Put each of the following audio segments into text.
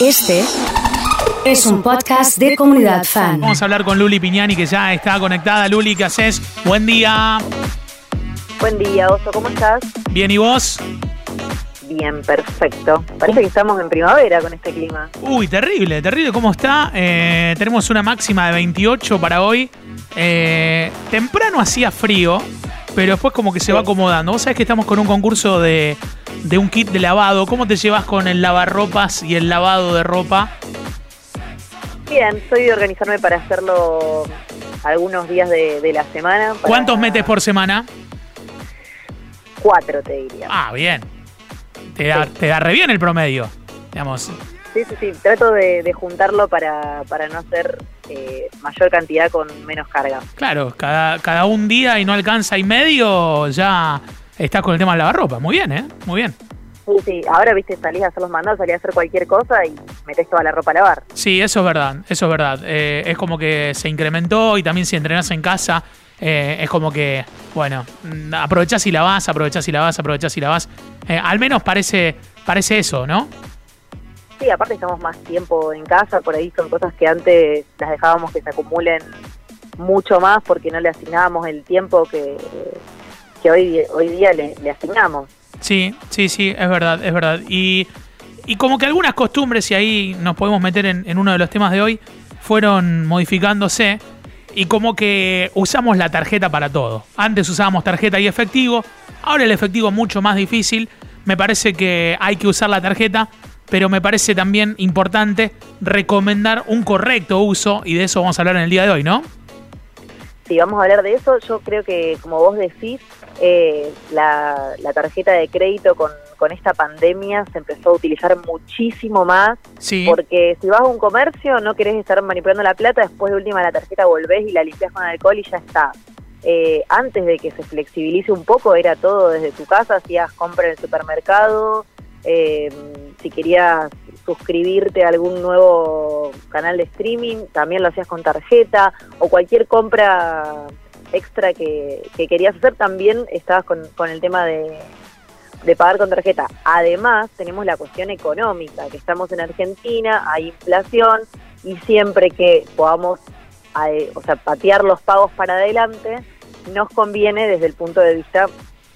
Este es un podcast de comunidad fan. Vamos a hablar con Luli Piñani, que ya está conectada. Luli, ¿qué haces? Buen día. Buen día, Oso, ¿cómo estás? Bien, ¿y vos? Bien, perfecto. Parece que estamos en primavera con este clima. Uy, terrible, terrible. ¿Cómo está? Eh, tenemos una máxima de 28 para hoy. Eh, temprano hacía frío, pero después como que se va acomodando. Vos sabés que estamos con un concurso de, de un kit de lavado. ¿Cómo te llevas con el lavarropas y el lavado de ropa? Bien, soy de organizarme para hacerlo algunos días de, de la semana. para- ¿Cuántos metes por semana? Cuatro, te diría. Ah, bien. Te da, te da re bien el promedio. Digamos, Sí, sí, sí. Trato de, de juntarlo para, para no hacer eh, mayor cantidad con menos carga. claro, cada, cada un día y no alcanza y medio, ya estás con el tema del lavarropa. Muy bien, ¿eh? Muy bien. Sí, sí. Ahora, viste, salís a hacer los mandados, salís a hacer cualquier cosa y metés toda la ropa a lavar. Sí, eso es verdad, eso es verdad. Eh, es como que se incrementó y también si entrenás en casa, eh, es como que, bueno, mm, aprovechás y la vas, aprovechás y la vas, aprovechás y la vas. Eh, al menos parece, parece eso, ¿no? Sí, aparte estamos más tiempo en casa, por ahí son cosas que antes las dejábamos que se acumulen mucho más porque no le asignábamos el tiempo que, que hoy, día le, le asignamos. Sí, sí, sí, es verdad, es verdad. Y, y como que algunas costumbres, y ahí nos podemos meter en, en uno de los temas de hoy, fueron modificándose y como que usamos la tarjeta para todo. Antes usábamos tarjeta y efectivo, ahora el efectivo es mucho más difícil. Me parece que hay que usar la tarjeta, pero me parece también importante recomendar un correcto uso y de eso vamos a hablar en el día de hoy, ¿no? Si vamos a hablar de eso, yo creo que, como vos decís, eh, la, la tarjeta de crédito con, con esta pandemia se empezó a utilizar muchísimo más Sí. Porque si vas a un comercio no querés estar manipulando la plata, después de última la tarjeta volvés y la limpias con alcohol y ya está. Eh, antes de que se flexibilice un poco era todo desde tu casa, hacías compra en el supermercado, eh, si querías suscribirte a algún nuevo canal de streaming, también lo hacías con tarjeta o cualquier compra extra que, que querías hacer, también estabas con, con el tema de, de pagar con tarjeta. Además, tenemos la cuestión económica, que estamos en Argentina, hay inflación y siempre que podamos eh, o sea, patear los pagos para adelante, nos conviene desde el punto de vista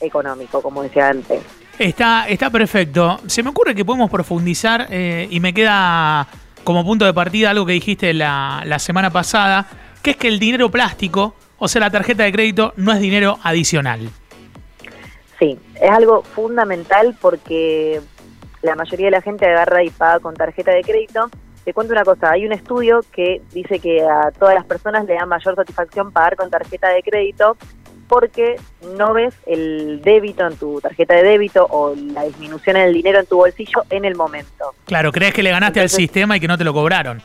económico, como decía antes. Está, está perfecto. Se me ocurre que podemos profundizar eh, y me queda como punto de partida algo que dijiste la, la semana pasada, que es que el dinero plástico, o sea, la tarjeta de crédito, no es dinero adicional. Sí, es algo fundamental porque la mayoría de la gente agarra y paga con tarjeta de crédito. Te cuento una cosa, hay un estudio que dice que a todas las personas le da mayor satisfacción pagar con tarjeta de crédito porque no ves el débito en tu tarjeta de débito o la disminución en el dinero en tu bolsillo en el momento. Claro, crees que le ganaste Entonces- al sistema y que no te lo cobraron.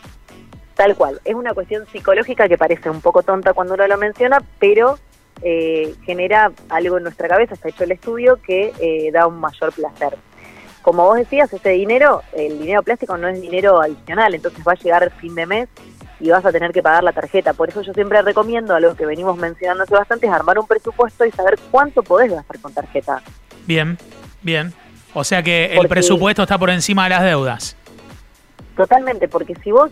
Tal cual, es una cuestión psicológica que parece un poco tonta cuando uno lo menciona, pero eh, genera algo en nuestra cabeza, está hecho el estudio, que eh, da un mayor placer. Como vos decías, ese dinero, el dinero plástico no es dinero adicional, entonces va a llegar el fin de mes y vas a tener que pagar la tarjeta. Por eso yo siempre recomiendo, algo que venimos mencionando hace bastante, es armar un presupuesto y saber cuánto podés gastar con tarjeta. Bien, bien. O sea que el Porque- presupuesto está por encima de las deudas. Totalmente, porque si vos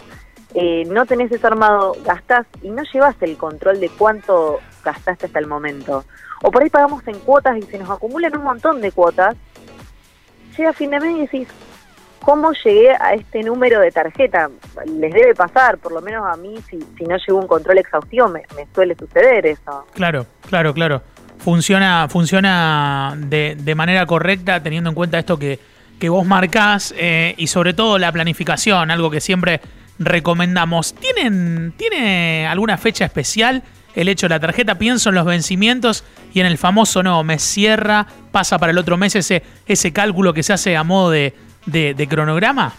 eh, no tenés eso armado, gastás y no llevas el control de cuánto gastaste hasta el momento. O por ahí pagamos en cuotas y se nos acumulan un montón de cuotas. Llega fin de mes y decís, ¿cómo llegué a este número de tarjeta? Les debe pasar, por lo menos a mí, si, si no llevo un control exhaustivo, me, me suele suceder eso. Claro, claro, claro. Funciona, funciona de, de manera correcta teniendo en cuenta esto que, que vos marcás eh, y sobre todo la planificación, algo que siempre recomendamos. ¿Tienen, ¿Tiene alguna fecha especial el hecho de la tarjeta? Pienso en los vencimientos y en el famoso no, me cierra, pasa para el otro mes ese, ese cálculo que se hace a modo de, de- de cronograma.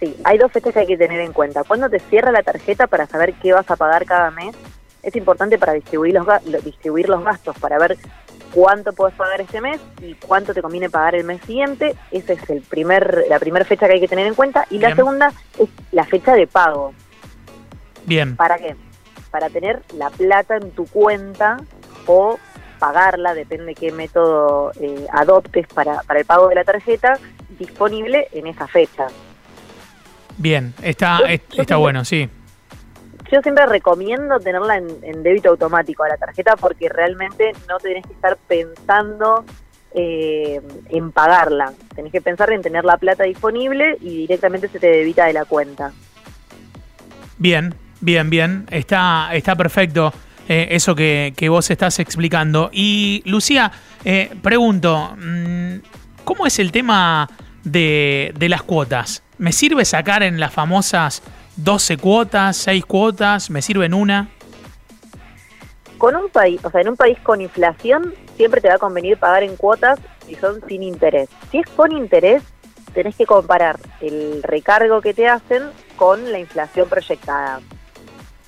Sí, hay dos fechas que hay que tener en cuenta. Cuando te cierra la tarjeta para saber qué vas a pagar cada mes, es importante para distribuir los, distribuir los gastos, para ver cuánto puedes pagar este mes y cuánto te conviene pagar el mes siguiente. Esa es el primer, la primera fecha que hay que tener en cuenta. Y la segunda es la fecha de pago. Bien, ¿Para qué? Para tener la plata en tu cuenta o pagarla, depende qué método eh, adoptes para, para el pago de la tarjeta, disponible en esa fecha. Bien, está, Yo- es- yo está siempre- bueno, sí. Yo siempre recomiendo tenerla en, en débito automático a la tarjeta porque realmente no tenés que estar pensando eh, en pagarla. Tenés que pensar en tener la plata disponible y directamente se te debita de la cuenta. Bien, bien, bien. Está, está perfecto eh, eso que, que vos estás explicando. Y Lucía, eh, pregunto, mm, ¿cómo es el tema de, de las cuotas? ¿Me sirve sacar en las famosas 12 cuotas, 6 cuotas? ¿Me sirve en una? Con un país, o sea, en un país con inflación siempre te va a convenir pagar en cuotas si son sin interés. Si es con interés, tenés que comparar el recargo que te hacen con la inflación proyectada.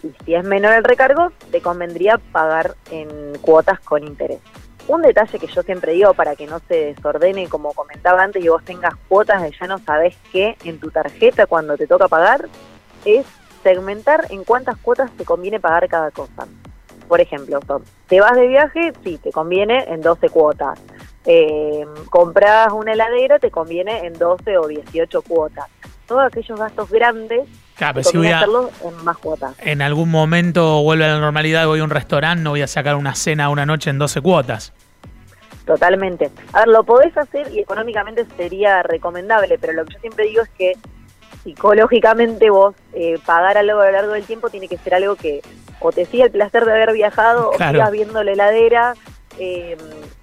Y si es menor el recargo, te convendría pagar en cuotas con interés. Un detalle que yo siempre digo para que no se desordene, como comentaba antes, y vos tengas cuotas de ya no sabés qué en tu tarjeta cuando te toca pagar, es segmentar en cuántas cuotas te conviene pagar cada cosa. Por ejemplo, te vas de viaje, sí, te conviene en 12 cuotas. Eh, compras una heladera, te conviene en 12 o 18 cuotas. Todos aquellos gastos grandes, Claro, pero si voy a, hacerlos en más cuotas. en algún momento vuelve a la normalidad, voy a un restaurante, no voy a sacar una cena una noche en 12 cuotas. Totalmente. A ver, lo podés hacer y económicamente sería recomendable, pero lo que yo siempre digo es que psicológicamente vos eh, pagar algo a lo largo del tiempo tiene que ser algo que o te siga el placer de haber viajado Claro. o sigas viendo la heladera. eh,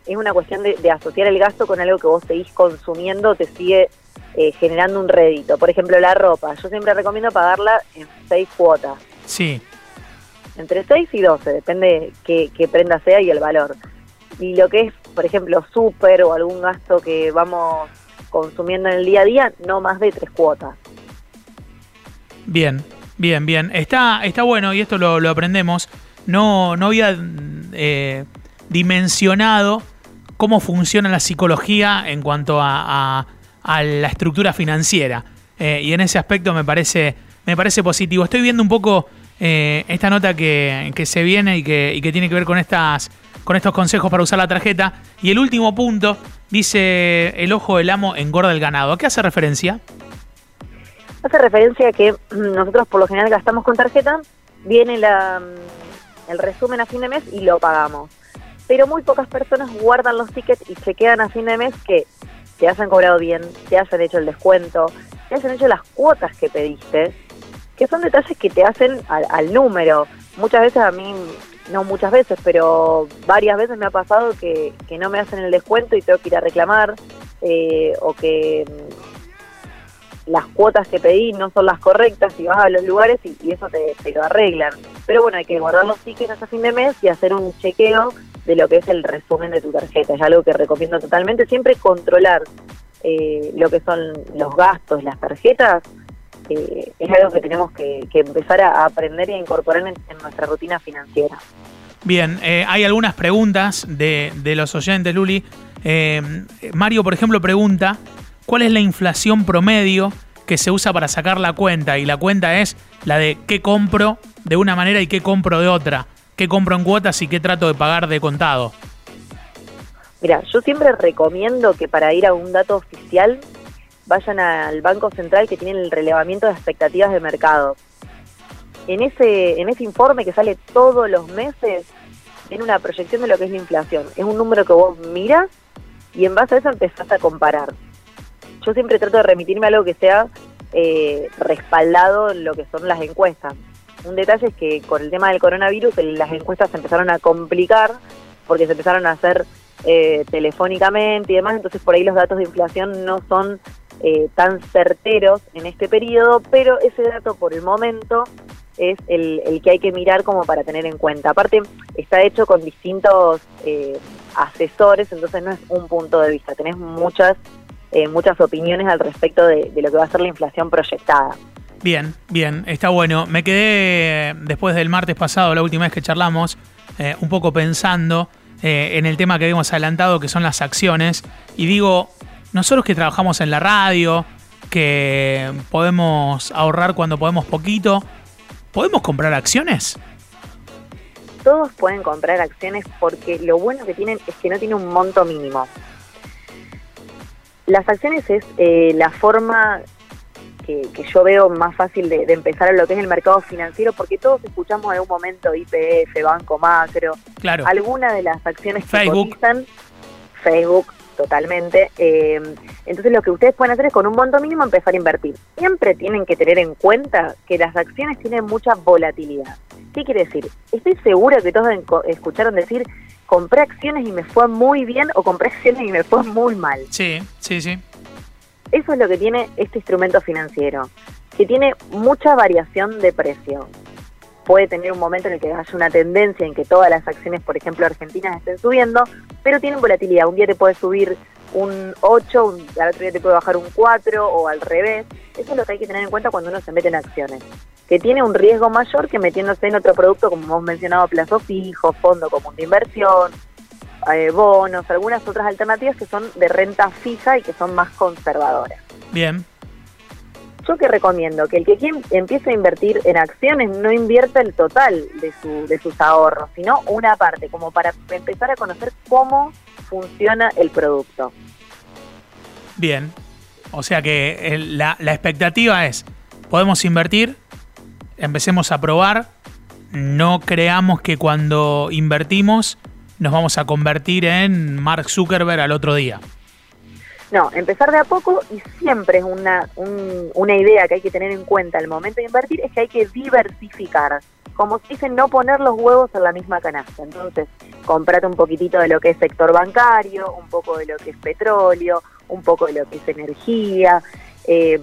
es una cuestión de, de asociar el gasto con algo que vos seguís consumiendo, te sigue eh, generando un rédito. Por ejemplo, la ropa. Yo siempre recomiendo pagarla en seis cuotas. Sí, entre 6 y 12, depende qué, qué prenda sea y el valor. Y lo que es, por ejemplo, súper o algún gasto que vamos consumiendo en el día a día, no más de tres cuotas. Bien, bien, bien. Está, está bueno y esto lo, lo aprendemos. No, no había eh, dimensionado cómo funciona la psicología en cuanto a, a- a la estructura financiera. Eh, y en ese aspecto me parece, me parece positivo. Estoy viendo un poco eh, esta nota que, que se viene y que, y que tiene que ver con estas con estos consejos para usar la tarjeta. Y el último punto dice el ojo del amo engorda el ganado. ¿A qué hace referencia? Hace referencia a que mm, nosotros por lo general gastamos con tarjeta, viene la, mm, el resumen a fin de mes y lo pagamos. Pero muy pocas personas guardan los tickets y chequean a fin de mes que te hayan cobrado bien, te hayan hecho el descuento, te hayan hecho las cuotas que pediste, que son detalles que te hacen al, al número. Muchas veces a mí, no muchas veces, pero varias veces me ha pasado que, no me hacen el descuento y tengo que ir a reclamar, eh, o que mm, las cuotas que pedí no son las correctas y vas a los lugares y, eso te, te lo arreglan. Pero bueno, hay que guardar los tickets hasta fin de mes y hacer un chequeo de lo que es el resumen de tu tarjeta. Es algo que recomiendo totalmente. Siempre controlar eh, lo que son los gastos, las tarjetas, eh, es algo que tenemos que, empezar a aprender y a incorporar en, en nuestra rutina financiera. Bien, eh, hay algunas preguntas de, de los oyentes, Luli. Eh, Mario, por ejemplo, pregunta, ¿cuál es la inflación promedio que se usa para sacar la cuenta? Y la cuenta es la de qué compro de una manera y qué compro de otra. ¿Qué compro en cuotas y qué trato de pagar de contado? Mira, yo siempre recomiendo que para ir a un dato oficial vayan al Banco Central que tiene el relevamiento de expectativas de mercado. En ese, en ese informe que sale todos los meses, tiene una proyección de lo que es la inflación. Es un número que vos miras y en base a eso empezás a comparar. Yo siempre trato de remitirme a algo que sea eh, respaldado en lo que son las encuestas. Un detalle es que con el tema del coronavirus las encuestas se empezaron a complicar porque se empezaron a hacer eh, telefónicamente y demás, entonces por ahí los datos de inflación no son eh, tan certeros en este periodo, pero ese dato por el momento es el, el que hay que mirar como para tener en cuenta. Aparte, está hecho con distintos eh, asesores, entonces no es un punto de vista, tenés muchas, eh, muchas opiniones al respecto de lo que va a ser la inflación proyectada. Bien, bien, está bueno. Me quedé después del martes pasado, la última vez que charlamos, eh, un poco pensando eh, en el tema que habíamos adelantado, que son las acciones. Y digo, nosotros que trabajamos en la radio, que podemos ahorrar cuando podemos poquito, ¿podemos comprar acciones? todos pueden comprar acciones porque lo bueno que tienen es que no tiene un monto mínimo. Las acciones es eh, la forma que, que yo veo más fácil de, de empezar en lo que es el mercado financiero, porque todos escuchamos en algún momento IPF, Banco Macro, Claro. alguna de las acciones que Facebook. cotizan, Facebook totalmente. eh, entonces lo que ustedes pueden hacer es con un monto mínimo empezar a invertir. Siempre tienen que tener en cuenta que las acciones tienen mucha volatilidad. ¿Qué quiere decir? Estoy segura que todos escucharon decir compré acciones y me fue muy bien o compré acciones y me fue muy mal. Sí, sí, sí. Eso es lo que tiene este instrumento financiero, que tiene mucha variación de precio. Puede tener un momento en el que haya una tendencia en que todas las acciones, por ejemplo, argentinas estén subiendo, pero tienen volatilidad. Un día te puede subir un 8, un- al otro día te puede bajar un 4 o al revés. Eso es lo que hay que tener en cuenta cuando uno se mete en acciones, que tiene un riesgo mayor que metiéndose en otro producto, como hemos mencionado, plazo fijo, fondo común de inversión, eh, bonos, algunas otras alternativas que son de renta fija y que son más conservadoras. Bien. Yo que recomiendo que el que quien empiece a invertir en acciones no invierta el total de, su, de sus ahorros, sino una parte, como para empezar a conocer cómo funciona el producto. Bien. O sea que el- la, la expectativa es, podemos invertir, empecemos a probar, no creamos que cuando invertimos nos vamos a convertir en Mark Zuckerberg al otro día. No, empezar de a poco y siempre es una, un- una idea que hay que tener en cuenta al momento de invertir, es que hay que diversificar. Como se dice, no poner los huevos en la misma canasta. Entonces, comprate un poquitito de lo que es sector bancario, un poco de lo que es petróleo, un poco de lo que es energía. eh,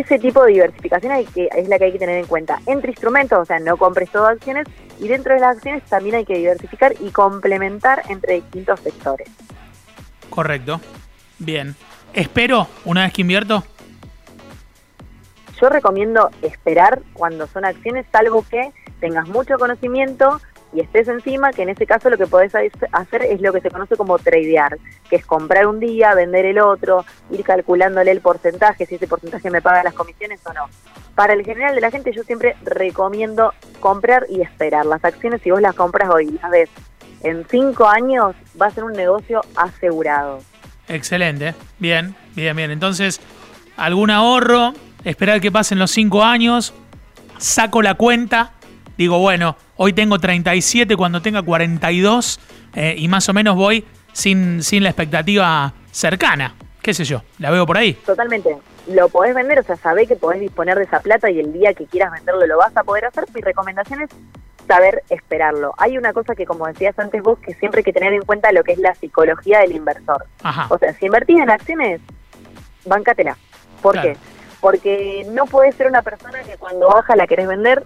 ese tipo de diversificación hay que, es la que hay que tener en cuenta. Entre instrumentos, o sea, no compres todas acciones, y dentro de las acciones también hay que diversificar y complementar entre distintos sectores. Correcto. Bien. Espero, una vez que invierto, Yo recomiendo esperar cuando son acciones, salvo que tengas mucho conocimiento y estés encima, que en ese caso lo que podés hacer es lo que se conoce como tradear, que es comprar un día, vender el otro, ir calculándole el porcentaje, si ese porcentaje me paga las comisiones o no. Para el general de la gente yo siempre recomiendo comprar y esperar. Las acciones, si vos las compras hoy, las ves en cinco años, va a ser un negocio asegurado. excelente. Bien, bien, bien. Entonces, algún ahorro, esperar que pasen los cinco años, saco la cuenta, digo, bueno, hoy tengo 37, cuando tenga 42, eh, y más o menos voy sin, sin la expectativa cercana. ¿Qué sé yo? La veo por ahí. Totalmente. Lo podés vender, o sea, sabés que podés disponer de esa plata y el día que quieras venderlo lo vas a poder hacer. Mi recomendación es saber esperarlo. Hay una cosa que, como decías antes vos, que siempre hay que tener en cuenta lo que es la psicología del inversor. Ajá. O sea, si invertís en acciones, bancatela. ¿Por Claro. qué? Porque no podés ser una persona que cuando baja la querés vender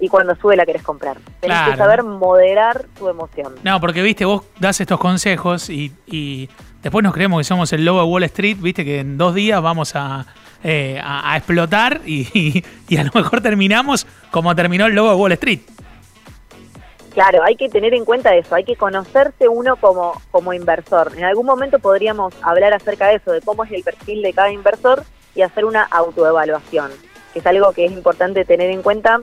y cuando sube la querés comprar. Tenés Claro. que saber moderar tu emoción. No, porque viste, vos das estos consejos y, y después nos creemos que somos el lobo de Wall Street, viste que en dos días vamos a, eh, a, a explotar y, y- y a lo mejor terminamos como terminó el lobo de Wall Street. Claro, hay que tener en cuenta eso, hay que conocerse uno como, como inversor. En algún momento podríamos hablar acerca de eso, de cómo es el perfil de cada inversor y hacer una autoevaluación, que es algo que es importante tener en cuenta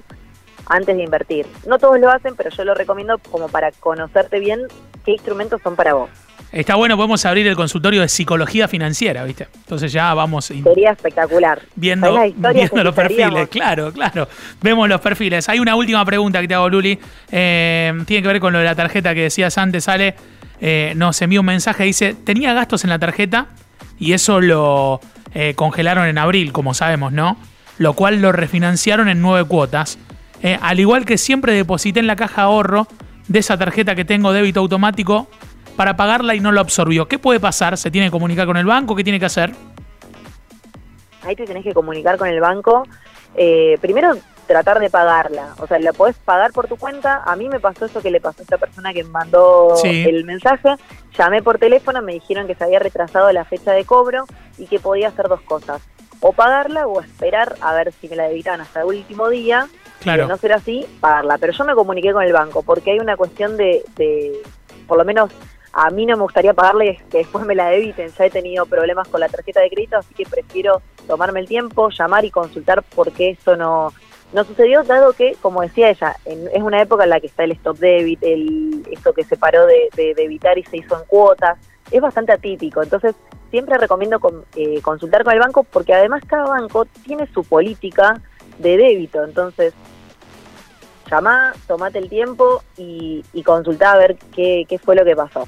antes de invertir. No todos lo hacen, pero yo lo recomiendo como para conocerte bien qué instrumentos son para vos. Está bueno, podemos abrir el consultorio de psicología financiera, viste. Entonces ya vamos Sería espectacular. viendo, ¿Sabés las historias viendo los perfiles, claro, claro. Vemos los perfiles. Hay una última pregunta que te hago, Luli. Eh, tiene que ver con lo de la tarjeta que decías antes, sale. Eh, nos envía un mensaje, dice, tenía gastos en la tarjeta y eso lo eh, congelaron en abril, como sabemos, ¿no? Lo cual lo refinanciaron en nueve cuotas. Eh, al igual que siempre deposité en la caja ahorro de esa tarjeta que tengo débito automático para pagarla y no lo absorbió. ¿Qué puede pasar? ¿Se tiene que comunicar con el banco? ¿Qué tiene que hacer? ahí te tenés que comunicar con el banco. Eh, primero, tratar de pagarla. O sea, la podés pagar por tu cuenta. A mí me pasó eso que le pasó a esta persona que mandó Sí. el mensaje. Llamé por teléfono, me dijeron que se había retrasado la fecha de cobro y que podía hacer dos cosas. O pagarla o esperar a ver si me la debitan hasta el último día. Claro. No ser así, pagarla. Pero yo me comuniqué con el banco porque hay una cuestión de, de por lo menos a mí no me gustaría pagarle que después me la debiten. Ya he tenido problemas con la tarjeta de crédito, así que prefiero tomarme el tiempo, llamar y consultar por qué esto no, no sucedió, dado que, como decía ella, en- es una época en la que está el stop debit, el, esto que se paró de, de, de evitar y se hizo en cuotas. es bastante atípico. Entonces, siempre recomiendo eh, consultar con el banco porque además cada banco tiene su política de débito. Entonces, llamá, tomate el tiempo y, y consultá a ver qué, qué, fue lo que pasó.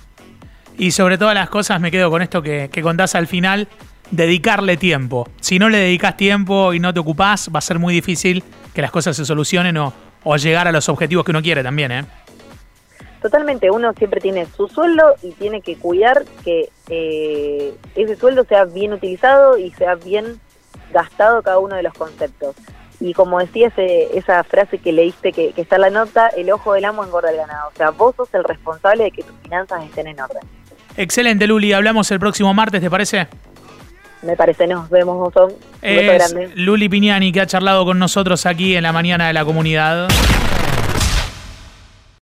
Y sobre todas las cosas me quedo con esto que, que contás al final, dedicarle tiempo. Si no le dedicas tiempo y no te ocupás, va a ser muy difícil que las cosas se solucionen o, o llegar a los objetivos que uno quiere también, ¿eh? Totalmente, uno siempre tiene su sueldo y tiene que cuidar que eh, ese sueldo sea bien utilizado y sea bien gastado cada uno de los conceptos. Y como decía ese, esa frase que leíste que, que está en la nota, el ojo del amo engorda el ganado. O sea, vos sos el responsable de que tus finanzas estén en orden. Excelente, Luli. Hablamos el próximo martes, ¿te parece? Me parece, nos vemos, son Es Luli Piñani que ha charlado con nosotros aquí en la mañana de la comunidad.